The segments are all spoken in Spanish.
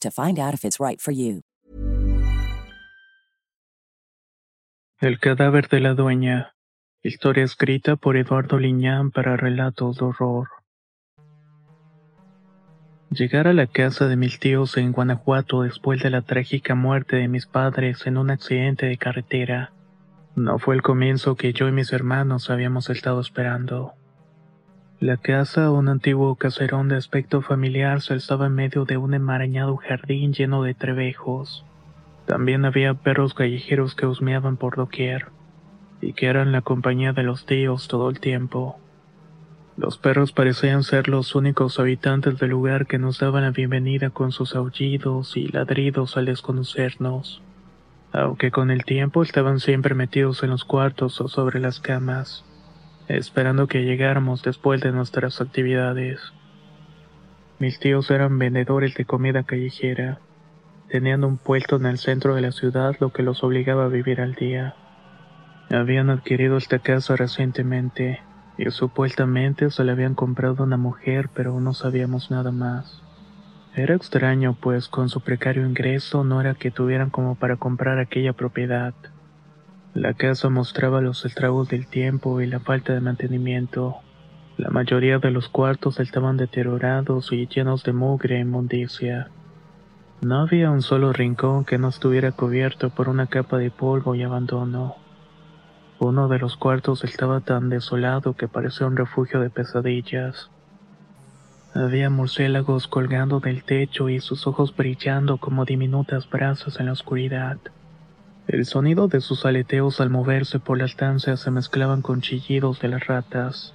to find out if it's right for you. El cadáver de la dueña. Historia escrita por Eduardo Liñán para relatos de horror. Llegar a la casa de mis tíos en Guanajuato después de la trágica muerte de mis padres en un accidente de carretera no fue el comienzo que yo y mis hermanos habíamos estado esperando. La casa, un antiguo caserón de aspecto familiar, se alzaba en medio de un enmarañado jardín lleno de trebejos. También había perros callejeros que husmeaban por doquier, y que eran la compañía de los tíos todo el tiempo. Los perros parecían ser los únicos habitantes del lugar que nos daban la bienvenida con sus aullidos y ladridos al desconocernos, aunque con el tiempo estaban siempre metidos en los cuartos o sobre las camas esperando que llegáramos después de nuestras actividades. Mis tíos eran vendedores de comida callejera. Tenían un puesto en el centro de la ciudad lo que los obligaba a vivir al día. Habían adquirido esta casa recientemente y supuestamente se la habían comprado una mujer pero no sabíamos nada más. Era extraño pues con su precario ingreso no era que tuvieran como para comprar aquella propiedad. La casa mostraba los estragos del tiempo y la falta de mantenimiento. La mayoría de los cuartos estaban deteriorados y llenos de mugre e inmundicia. No había un solo rincón que no estuviera cubierto por una capa de polvo y abandono. Uno de los cuartos estaba tan desolado que parecía un refugio de pesadillas. Había murciélagos colgando del techo y sus ojos brillando como diminutas brasas en la oscuridad. El sonido de sus aleteos al moverse por la estancia se mezclaban con chillidos de las ratas.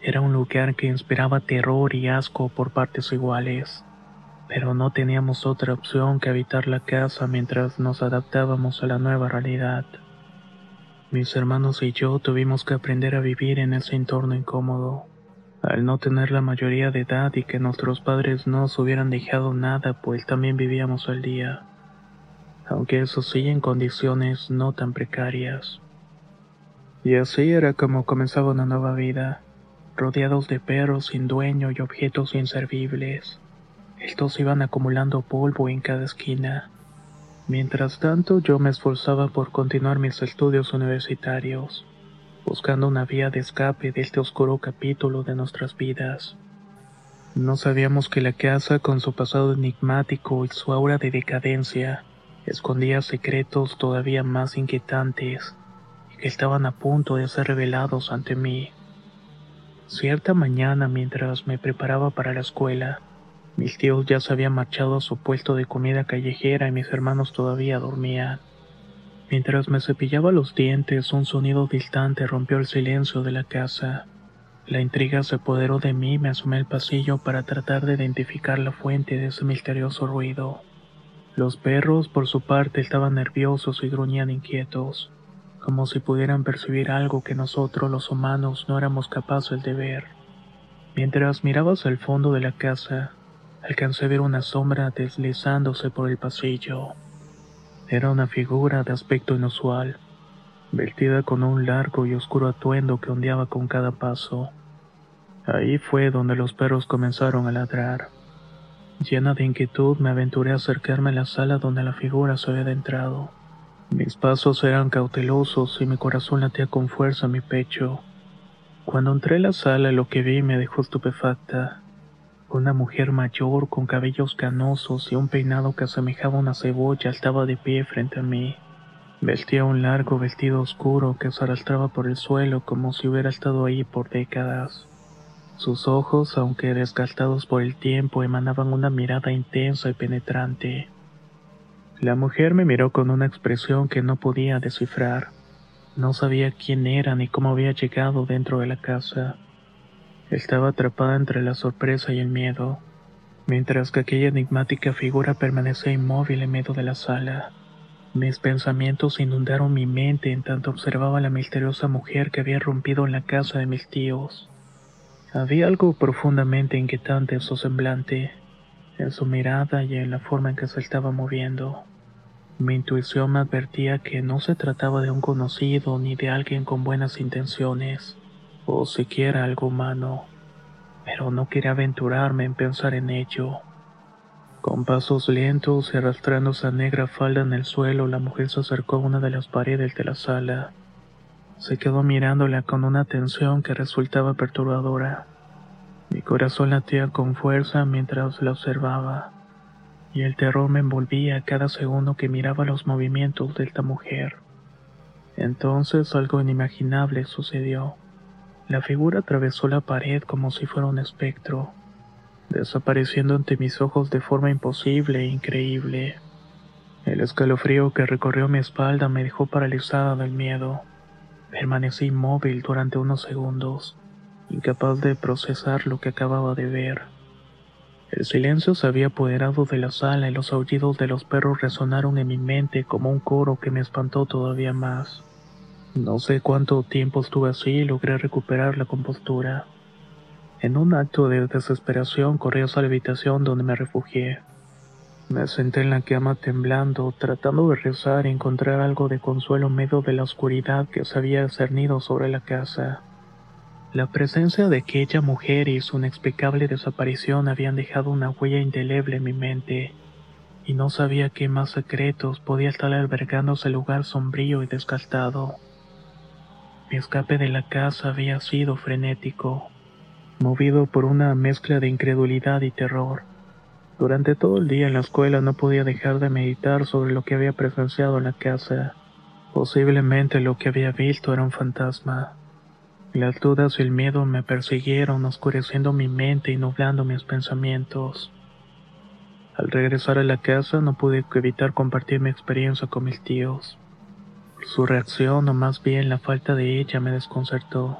Era un lugar que inspiraba terror y asco por partes iguales, pero no teníamos otra opción que habitar la casa mientras nos adaptábamos a la nueva realidad. Mis hermanos y yo tuvimos que aprender a vivir en ese entorno incómodo. Al no tener la mayoría de edad y que nuestros padres no nos hubieran dejado nada, pues también vivíamos al día aunque eso sí en condiciones no tan precarias. Y así era como comenzaba una nueva vida, rodeados de perros sin dueño y objetos inservibles. Estos iban acumulando polvo en cada esquina. Mientras tanto yo me esforzaba por continuar mis estudios universitarios, buscando una vía de escape de este oscuro capítulo de nuestras vidas. No sabíamos que la casa, con su pasado enigmático y su aura de decadencia, escondía secretos todavía más inquietantes y que estaban a punto de ser revelados ante mí. Cierta mañana mientras me preparaba para la escuela, mis tíos ya se habían marchado a su puesto de comida callejera y mis hermanos todavía dormían. Mientras me cepillaba los dientes, un sonido distante rompió el silencio de la casa. La intriga se apoderó de mí y me asomé al pasillo para tratar de identificar la fuente de ese misterioso ruido. Los perros, por su parte, estaban nerviosos y gruñían inquietos, como si pudieran percibir algo que nosotros los humanos no éramos capaces de ver. Mientras miraba hacia el fondo de la casa, alcancé a ver una sombra deslizándose por el pasillo. Era una figura de aspecto inusual, vestida con un largo y oscuro atuendo que ondeaba con cada paso. Ahí fue donde los perros comenzaron a ladrar. Llena de inquietud me aventuré a acercarme a la sala donde la figura se había adentrado. Mis pasos eran cautelosos y mi corazón latía con fuerza en mi pecho. Cuando entré en la sala lo que vi me dejó estupefacta. Una mujer mayor con cabellos canosos y un peinado que asemejaba una cebolla estaba de pie frente a mí. Vestía un largo vestido oscuro que se arrastraba por el suelo como si hubiera estado ahí por décadas. Sus ojos, aunque desgastados por el tiempo, emanaban una mirada intensa y penetrante. La mujer me miró con una expresión que no podía descifrar. No sabía quién era ni cómo había llegado dentro de la casa. Estaba atrapada entre la sorpresa y el miedo, mientras que aquella enigmática figura permanecía inmóvil en medio de la sala. Mis pensamientos inundaron mi mente en tanto observaba a la misteriosa mujer que había rompido en la casa de mis tíos. Había algo profundamente inquietante en su semblante, en su mirada y en la forma en que se estaba moviendo. Mi intuición me advertía que no se trataba de un conocido ni de alguien con buenas intenciones, o siquiera algo humano, pero no quería aventurarme en pensar en ello. Con pasos lentos y arrastrando esa negra falda en el suelo, la mujer se acercó a una de las paredes de la sala. Se quedó mirándola con una atención que resultaba perturbadora. Mi corazón latía con fuerza mientras la observaba y el terror me envolvía cada segundo que miraba los movimientos de esta mujer. Entonces algo inimaginable sucedió. La figura atravesó la pared como si fuera un espectro, desapareciendo ante mis ojos de forma imposible e increíble. El escalofrío que recorrió mi espalda me dejó paralizada del miedo. Permanecí inmóvil durante unos segundos, incapaz de procesar lo que acababa de ver. El silencio se había apoderado de la sala y los aullidos de los perros resonaron en mi mente como un coro que me espantó todavía más. No sé cuánto tiempo estuve así y logré recuperar la compostura. En un acto de desesperación corrí hacia la habitación donde me refugié. Me senté en la cama temblando, tratando de rezar y encontrar algo de consuelo en medio de la oscuridad que se había cernido sobre la casa. La presencia de aquella mujer y su inexplicable desaparición habían dejado una huella indeleble en mi mente, y no sabía qué más secretos podía estar albergando ese lugar sombrío y desgastado. Mi escape de la casa había sido frenético, movido por una mezcla de incredulidad y terror. Durante todo el día en la escuela no podía dejar de meditar sobre lo que había presenciado en la casa. Posiblemente lo que había visto era un fantasma. Las dudas y el miedo me persiguieron, oscureciendo mi mente y nublando mis pensamientos. Al regresar a la casa no pude evitar compartir mi experiencia con mis tíos. Su reacción, o más bien la falta de ella, me desconcertó.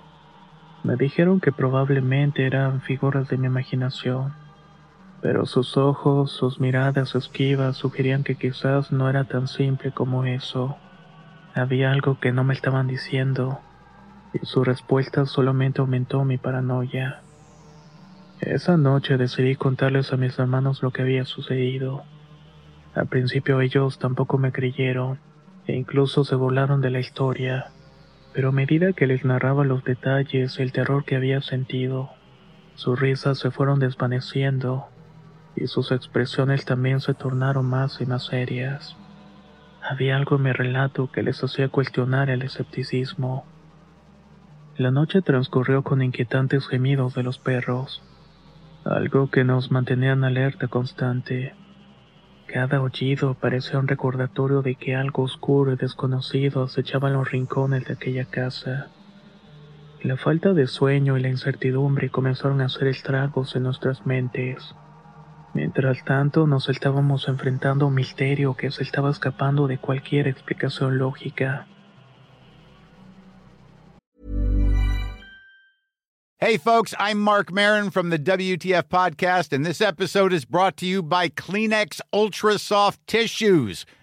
Me dijeron que probablemente eran figuras de mi imaginación, pero sus ojos, sus miradas esquivas sugerían que quizás no era tan simple como eso. Había algo que no me estaban diciendo, y su respuesta solamente aumentó mi paranoia. Esa noche decidí contarles a mis hermanos lo que había sucedido. Al principio ellos tampoco me creyeron e incluso se burlaron de la historia, pero a medida que les narraba los detalles y el terror que había sentido, sus risas se fueron desvaneciendo y sus expresiones también se tornaron más y más serias. Había algo en mi relato que les hacía cuestionar el escepticismo. La noche transcurrió con inquietantes gemidos de los perros, algo que nos mantenía en alerta constante. Cada aullido parecía un recordatorio de que algo oscuro y desconocido acechaba los rincones de aquella casa. La falta de sueño y la incertidumbre comenzaron a hacer estragos en nuestras mentes. Mientras tanto, nos estábamos enfrentando a un misterio que se estaba escapando de cualquier explicación lógica. Hey, folks, I'm Mark Marin from the WTF Podcast, and this episode is brought to you by Kleenex Ultra Soft Tissues,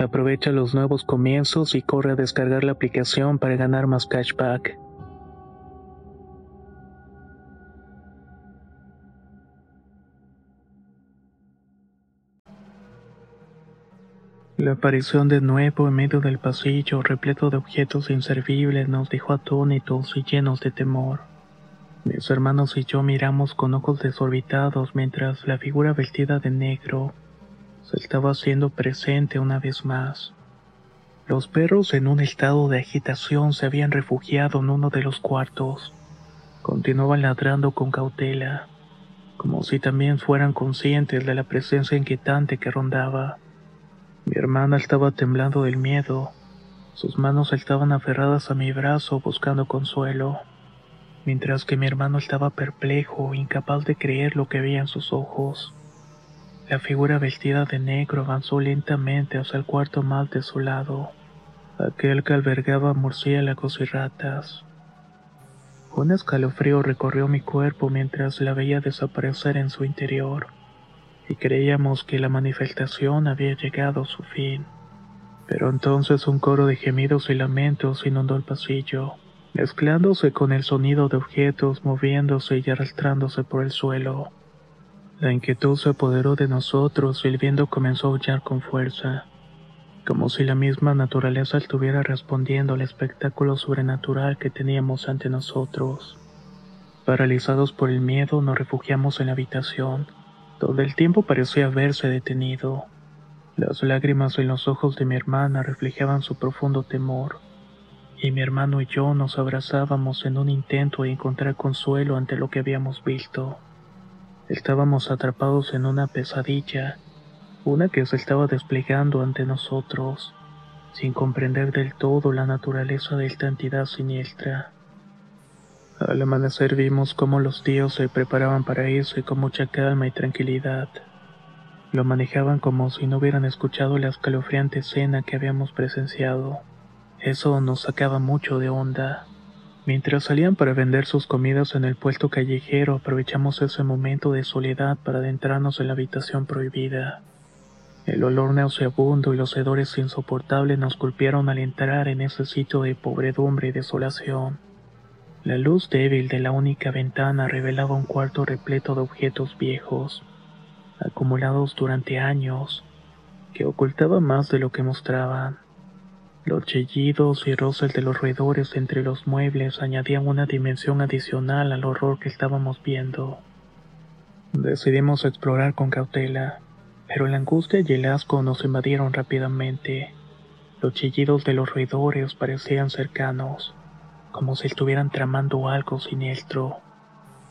Aprovecha los nuevos comienzos y corre a descargar la aplicación para ganar más cashback. La aparición de nuevo en medio del pasillo, repleto de objetos inservibles, nos dejó atónitos y llenos de temor. Mis hermanos y yo miramos con ojos desorbitados mientras la figura vestida de negro se estaba haciendo presente una vez más. Los perros en un estado de agitación se habían refugiado en uno de los cuartos. Continuaban ladrando con cautela, como si también fueran conscientes de la presencia inquietante que rondaba. Mi hermana estaba temblando del miedo. Sus manos estaban aferradas a mi brazo buscando consuelo, mientras que mi hermano estaba perplejo, incapaz de creer lo que veía en sus ojos. La figura vestida de negro avanzó lentamente hacia el cuarto más desolado, aquel que albergaba murciélagos y ratas. Un escalofrío recorrió mi cuerpo mientras la veía desaparecer en su interior, y creíamos que la manifestación había llegado a su fin. Pero entonces un coro de gemidos y lamentos inundó el pasillo, mezclándose con el sonido de objetos moviéndose y arrastrándose por el suelo. La inquietud se apoderó de nosotros y el viento comenzó a aullar con fuerza, como si la misma naturaleza estuviera respondiendo al espectáculo sobrenatural que teníamos ante nosotros. Paralizados por el miedo, nos refugiamos en la habitación. Todo el tiempo parecía haberse detenido. Las lágrimas en los ojos de mi hermana reflejaban su profundo temor, y mi hermano y yo nos abrazábamos en un intento de encontrar consuelo ante lo que habíamos visto. Estábamos atrapados en una pesadilla, una que se estaba desplegando ante nosotros, sin comprender del todo la naturaleza de esta entidad siniestra. Al amanecer vimos cómo los tíos se preparaban para irse con mucha calma y tranquilidad. Lo manejaban como si no hubieran escuchado la escalofriante escena que habíamos presenciado. Eso nos sacaba mucho de onda. Mientras salían para vender sus comidas en el puesto callejero, aprovechamos ese momento de soledad para adentrarnos en la habitación prohibida. El olor nauseabundo y los hedores insoportables nos golpearon al entrar en ese sitio de pobredumbre y desolación. La luz débil de la única ventana revelaba un cuarto repleto de objetos viejos, acumulados durante años, que ocultaba más de lo que mostraban. Los chillidos y roces de los roedores entre los muebles añadían una dimensión adicional al horror que estábamos viendo. Decidimos explorar con cautela, pero la angustia y el asco nos invadieron rápidamente. Los chillidos de los roedores parecían cercanos, como si estuvieran tramando algo siniestro.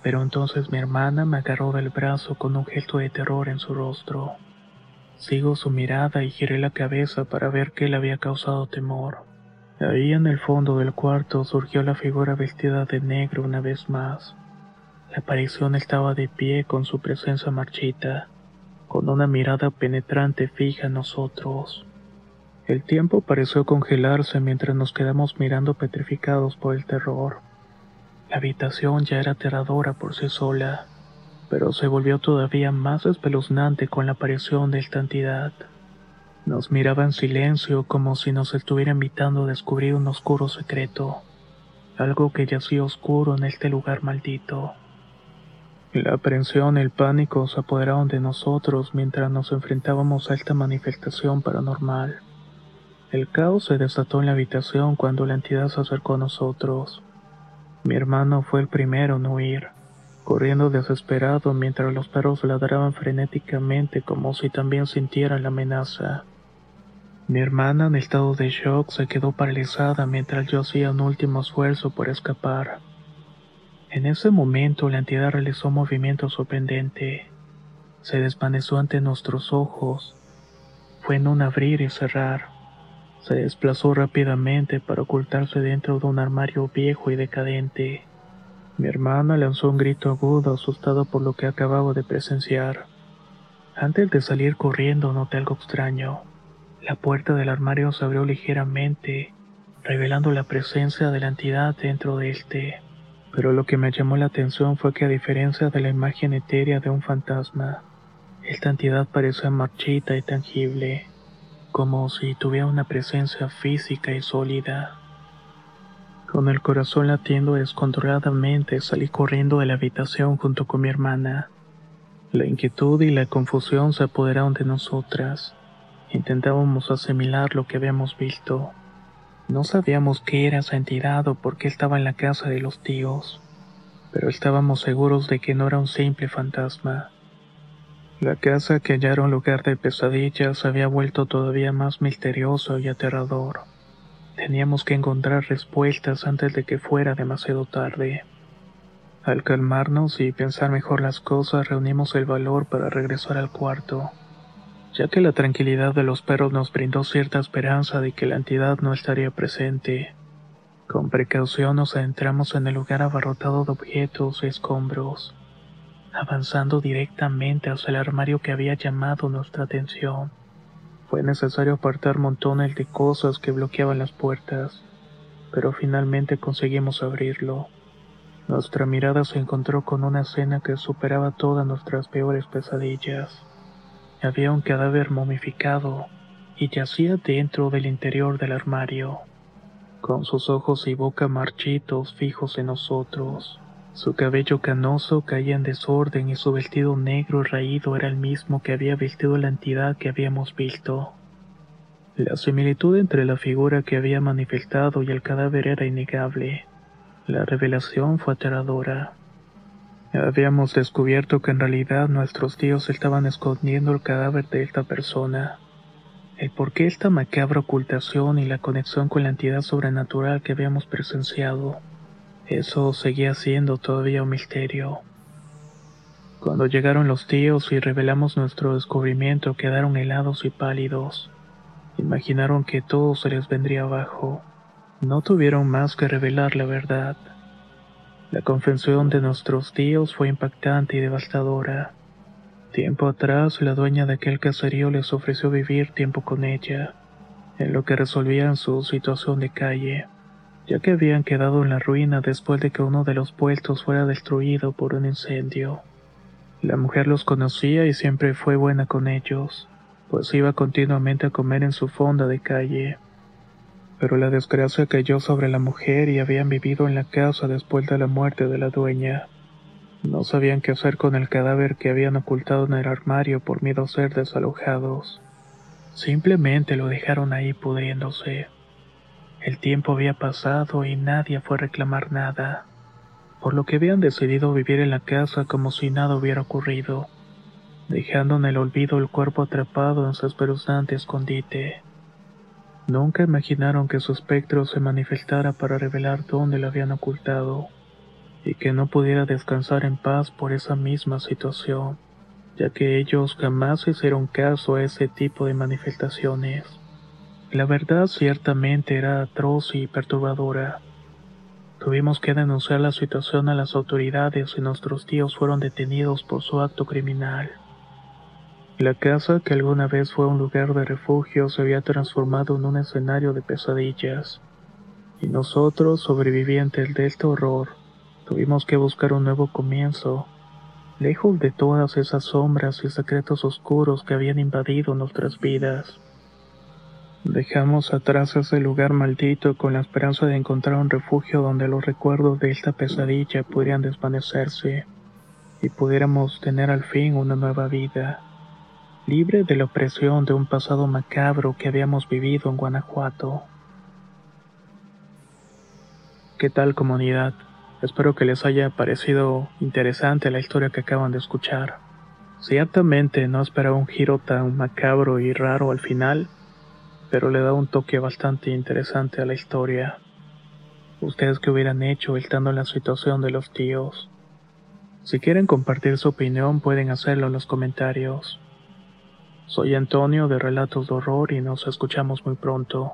Pero entonces mi hermana me agarró del brazo con un gesto de terror en su rostro. Sigo su mirada y giré la cabeza para ver qué le había causado temor. Ahí en el fondo del cuarto surgió la figura vestida de negro una vez más. La aparición estaba de pie con su presencia marchita, con una mirada penetrante fija en nosotros. El tiempo pareció congelarse mientras nos quedamos mirando petrificados por el terror. La habitación ya era aterradora por sí sola pero se volvió todavía más espeluznante con la aparición de esta entidad. Nos miraba en silencio como si nos estuviera invitando a descubrir un oscuro secreto, algo que yacía oscuro en este lugar maldito. La aprensión y el pánico se apoderaron de nosotros mientras nos enfrentábamos a esta manifestación paranormal. El caos se desató en la habitación cuando la entidad se acercó a nosotros. Mi hermano fue el primero en huir corriendo desesperado mientras los perros ladraban frenéticamente como si también sintieran la amenaza. Mi hermana en estado de shock se quedó paralizada mientras yo hacía un último esfuerzo por escapar. En ese momento la entidad realizó un movimiento sorprendente. Se desvaneció ante nuestros ojos. Fue en un abrir y cerrar. Se desplazó rápidamente para ocultarse dentro de un armario viejo y decadente. Mi hermana lanzó un grito agudo asustado por lo que acababa de presenciar. Antes de salir corriendo noté algo extraño. La puerta del armario se abrió ligeramente, revelando la presencia de la entidad dentro de este. Pero lo que me llamó la atención fue que a diferencia de la imagen etérea de un fantasma, esta entidad parecía marchita y tangible, como si tuviera una presencia física y sólida. Con el corazón latiendo descontroladamente salí corriendo de la habitación junto con mi hermana. La inquietud y la confusión se apoderaron de nosotras. Intentábamos asimilar lo que habíamos visto. No sabíamos qué era esa entidad o por qué estaba en la casa de los tíos, pero estábamos seguros de que no era un simple fantasma. La casa que hallaron lugar de pesadillas había vuelto todavía más misterioso y aterrador. Teníamos que encontrar respuestas antes de que fuera demasiado tarde. Al calmarnos y pensar mejor las cosas, reunimos el valor para regresar al cuarto, ya que la tranquilidad de los perros nos brindó cierta esperanza de que la entidad no estaría presente. Con precaución nos adentramos en el lugar abarrotado de objetos y escombros, avanzando directamente hacia el armario que había llamado nuestra atención. Fue necesario apartar montones de cosas que bloqueaban las puertas, pero finalmente conseguimos abrirlo. Nuestra mirada se encontró con una escena que superaba todas nuestras peores pesadillas. Había un cadáver momificado y yacía dentro del interior del armario, con sus ojos y boca marchitos fijos en nosotros. Su cabello canoso caía en desorden y su vestido negro raído era el mismo que había vestido la entidad que habíamos visto. La similitud entre la figura que había manifestado y el cadáver era innegable. La revelación fue aterradora. Habíamos descubierto que en realidad nuestros tíos estaban escondiendo el cadáver de esta persona. El por qué esta macabra ocultación y la conexión con la entidad sobrenatural que habíamos presenciado eso seguía siendo todavía un misterio. Cuando llegaron los tíos y revelamos nuestro descubrimiento, quedaron helados y pálidos. Imaginaron que todo se les vendría abajo. No tuvieron más que revelar la verdad. La confesión de nuestros tíos fue impactante y devastadora. Tiempo atrás, la dueña de aquel caserío les ofreció vivir tiempo con ella, en lo que resolvían su situación de calle ya que habían quedado en la ruina después de que uno de los puestos fuera destruido por un incendio. La mujer los conocía y siempre fue buena con ellos, pues iba continuamente a comer en su fonda de calle. Pero la desgracia cayó sobre la mujer y habían vivido en la casa después de la muerte de la dueña. No sabían qué hacer con el cadáver que habían ocultado en el armario por miedo a ser desalojados. Simplemente lo dejaron ahí pudriéndose. El tiempo había pasado y nadie fue a reclamar nada, por lo que habían decidido vivir en la casa como si nada hubiera ocurrido, dejando en el olvido el cuerpo atrapado en su espeluznante escondite. Nunca imaginaron que su espectro se manifestara para revelar dónde lo habían ocultado, y que no pudiera descansar en paz por esa misma situación, ya que ellos jamás hicieron caso a ese tipo de manifestaciones. La verdad ciertamente era atroz y perturbadora. Tuvimos que denunciar la situación a las autoridades y nuestros tíos fueron detenidos por su acto criminal. La casa, que alguna vez fue un lugar de refugio, se había transformado en un escenario de pesadillas. Y nosotros, sobrevivientes de este horror, tuvimos que buscar un nuevo comienzo, lejos de todas esas sombras y secretos oscuros que habían invadido nuestras vidas. Dejamos atrás ese lugar maldito con la esperanza de encontrar un refugio donde los recuerdos de esta pesadilla pudieran desvanecerse y pudiéramos tener al fin una nueva vida, libre de la opresión de un pasado macabro que habíamos vivido en Guanajuato. ¿Qué tal comunidad? Espero que les haya parecido interesante la historia que acaban de escuchar. Ciertamente no esperaba un giro tan macabro y raro al final, pero le da un toque bastante interesante a la historia. ¿Ustedes qué hubieran hecho estando en la situación de los tíos? Si quieren compartir su opinión pueden hacerlo en los comentarios. Soy Antonio de Relatos de Horror y nos escuchamos muy pronto.